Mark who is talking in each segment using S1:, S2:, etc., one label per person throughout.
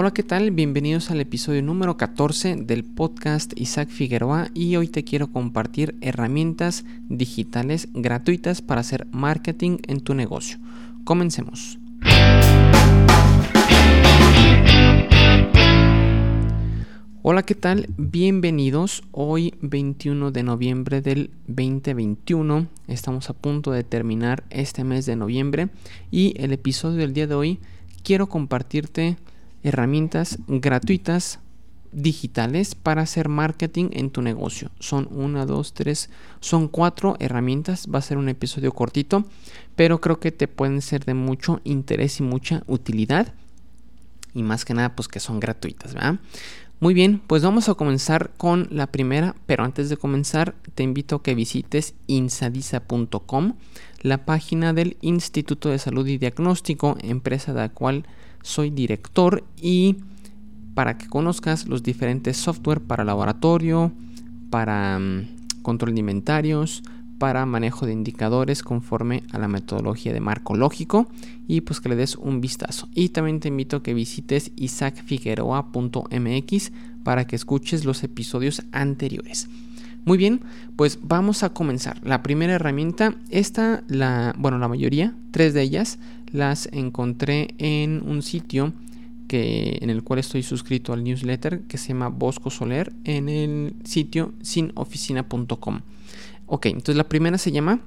S1: Hola, ¿qué tal? Bienvenidos al episodio número 14 del podcast Isaac Figueroa y hoy te quiero compartir herramientas digitales gratuitas para hacer marketing en tu negocio. Comencemos. Hola, ¿qué tal? Bienvenidos. Hoy 21 de noviembre del 2021. Estamos a punto de terminar este mes de noviembre y el episodio del día de hoy quiero compartirte herramientas gratuitas digitales para hacer marketing en tu negocio. Son una, dos, tres, son cuatro herramientas. Va a ser un episodio cortito, pero creo que te pueden ser de mucho interés y mucha utilidad. Y más que nada, pues que son gratuitas, ¿verdad? Muy bien, pues vamos a comenzar con la primera, pero antes de comenzar te invito a que visites insadisa.com, la página del Instituto de Salud y Diagnóstico, empresa de la cual soy director y para que conozcas los diferentes software para laboratorio, para mm, control de para manejo de indicadores conforme a la metodología de marco lógico y pues que le des un vistazo. Y también te invito a que visites isaacfigueroa.mx para que escuches los episodios anteriores. Muy bien, pues vamos a comenzar. La primera herramienta, esta, la, bueno, la mayoría, tres de ellas, las encontré en un sitio que, en el cual estoy suscrito al newsletter que se llama Bosco Soler en el sitio sinoficina.com. Ok, entonces la primera se llama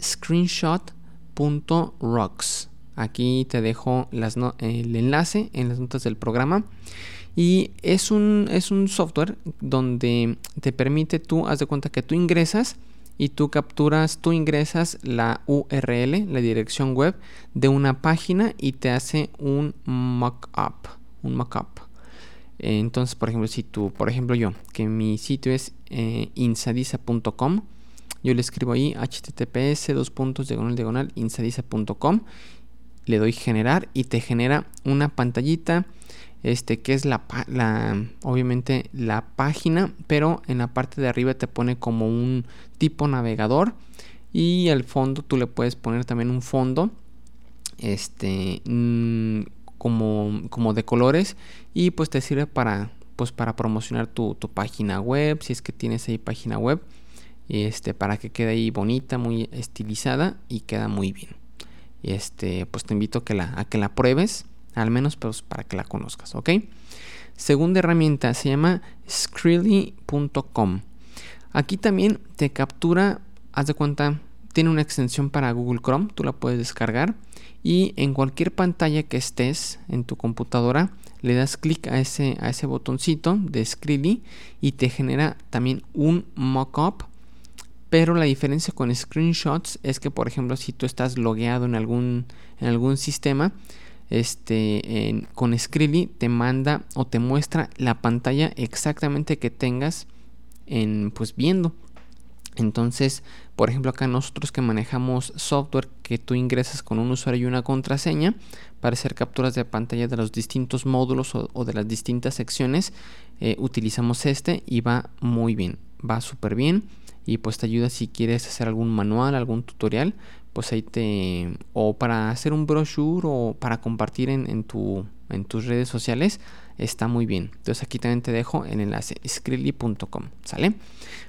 S1: screenshot.rocks. Aquí te dejo el enlace en las notas del programa. Y es un, es un software donde te permite tú, haz de cuenta que tú ingresas y tú capturas, tú ingresas la URL, la dirección web de una página y te hace un mockup, un mockup. Entonces, por ejemplo, si tú, por ejemplo yo, que mi sitio es eh, insadiza.com, yo le escribo ahí https dos puntos diagonal diagonal insadiza.com, le doy generar y te genera una pantallita este que es la, la, obviamente la página pero en la parte de arriba te pone como un tipo navegador y al fondo tú le puedes poner también un fondo este mm, como, como de colores y pues te sirve para pues para promocionar tu, tu, página web si es que tienes ahí página web este para que quede ahí bonita muy estilizada y queda muy bien este pues te invito que la, a que la pruebes al menos pues, para que la conozcas, ¿ok? Segunda herramienta se llama Skrillly.com. Aquí también te captura, haz de cuenta, tiene una extensión para Google Chrome, tú la puedes descargar y en cualquier pantalla que estés en tu computadora le das clic a ese, a ese botoncito de Skrillly y te genera también un mockup. Pero la diferencia con screenshots es que, por ejemplo, si tú estás logueado en algún, en algún sistema, este, con Skrillly te manda o te muestra la pantalla exactamente que tengas en, pues viendo. Entonces, por ejemplo, acá nosotros que manejamos software que tú ingresas con un usuario y una contraseña para hacer capturas de pantalla de los distintos módulos o, de las distintas secciones, eh, utilizamos este y va muy bien, va súper bien. Y pues te ayuda si quieres hacer algún manual, algún tutorial, pues ahí te o para hacer un brochure o para compartir en, tu, en tus redes sociales está muy bien. Entonces aquí también te dejo el enlace skrillly.com sale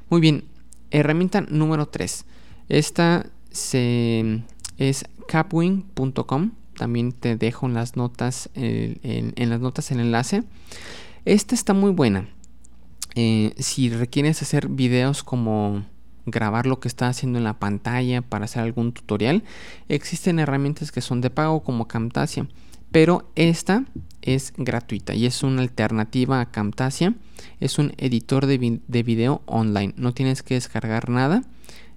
S1: muy bien herramienta número 3 esta se, es capwing.com también te dejo en las notas en, las notas el enlace. Esta está muy buena. Eh, si requieres hacer videos como grabar lo que está haciendo en la pantalla para hacer algún tutorial, existen herramientas que son de pago como Camtasia, pero esta es gratuita y es una alternativa a Camtasia. Es un editor de, video online, no tienes que descargar nada,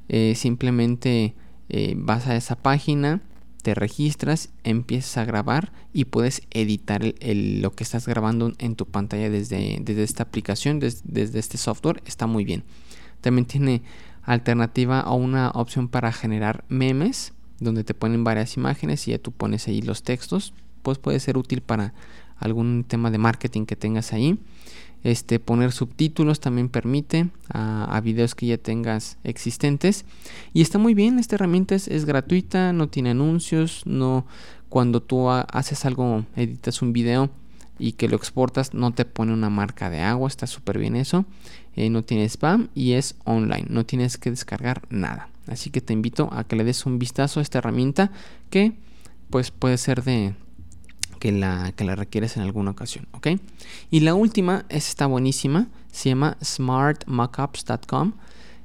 S1: eh, simplemente eh, vas a esa página, te registras, empiezas a grabar y puedes editar lo que estás grabando en tu pantalla desde, desde esta aplicación, desde este software. Está muy bien. También tiene alternativa a una opción para generar memes, donde te ponen varias imágenes y ya tú pones ahí los textos. Pues puede ser útil para algún tema de marketing que tengas ahí. Este, poner subtítulos también permite a, videos que ya tengas existentes. Y está muy bien, esta herramienta es, gratuita, no tiene anuncios, no cuando tú haces algo, editas un video, y que lo exportas, no te pone una marca de agua, está súper bien eso. Eh, no tiene spam y es online, no tienes que descargar nada. Así que te invito a que le des un vistazo a esta herramienta que pues puede ser de que la, que la requieres en alguna ocasión, ¿ok? Y la última, está buenísima, se llama smartmockups.com,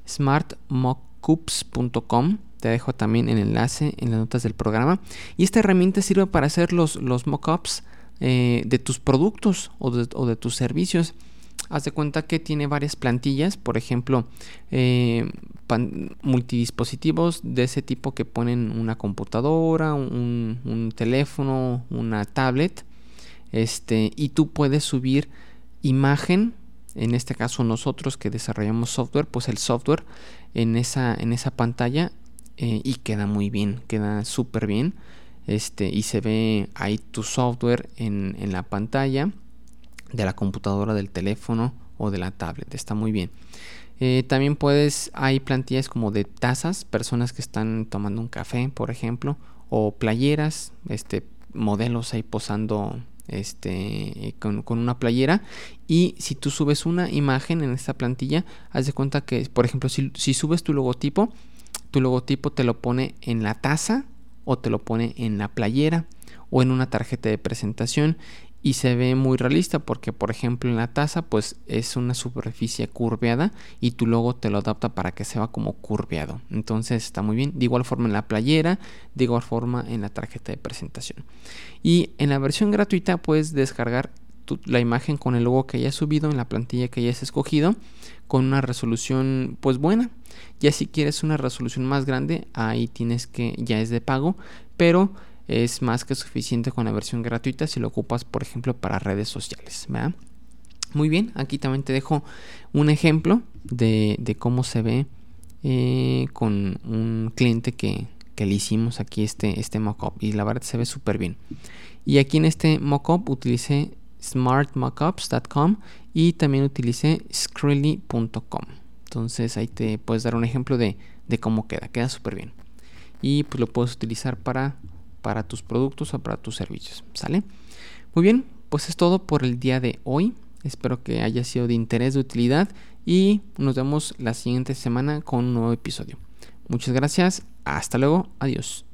S1: smartmockups.com. Te dejo también el enlace en las notas del programa. Y esta herramienta sirve para hacer los, los mockups eh, de tus productos o de, tus servicios. Haz de cuenta que tiene varias plantillas, por ejemplo, eh, multidispositivos de ese tipo que ponen una computadora, un, teléfono, una tablet, este, y tú puedes subir imagen, en este caso nosotros que desarrollamos software, pues el software en esa, en esa pantalla eh, y queda muy bien, queda súper bien este, y se ve ahí tu software en, la pantalla de la computadora, del teléfono o de la tablet. Está muy bien. Eh, también puedes, hay plantillas como de tazas, personas que están tomando un café, por ejemplo, o playeras, este, modelos ahí posando este, con, una playera. Y si tú subes una imagen en esta plantilla, haz de cuenta que, por ejemplo, si, si subes tu logotipo, tu logotipo te lo pone en la taza o te lo pone en la playera o en una tarjeta de presentación y se ve muy realista porque por ejemplo en la taza pues es una superficie curveada y tu logo te lo adapta para que se vea como curveado. Entonces está muy bien. De igual forma en la playera de igual forma en la tarjeta de presentación. Y en la versión gratuita puedes descargar la imagen con el logo que hayas subido en la plantilla que hayas escogido con una resolución pues buena. Ya si quieres una resolución más grande, ahí tienes que ya es de pago, pero es más que suficiente con la versión gratuita si lo ocupas por ejemplo para redes sociales. Muy bien, aquí también te dejo un ejemplo de, cómo se ve eh, con un cliente que, que, le hicimos aquí este, este mockup y la verdad se ve súper bien. Y aquí en este mockup utilicé smartmockups.com y también utilicé Skrillly.com. Entonces ahí te puedes dar un ejemplo de, cómo queda, queda súper bien. Y pues lo puedes utilizar para, para tus productos o para tus servicios, ¿sale? Muy bien, pues es todo por el día de hoy. Espero que haya sido de interés, de utilidad y nos vemos la siguiente semana con un nuevo episodio. Muchas gracias, hasta luego, adiós.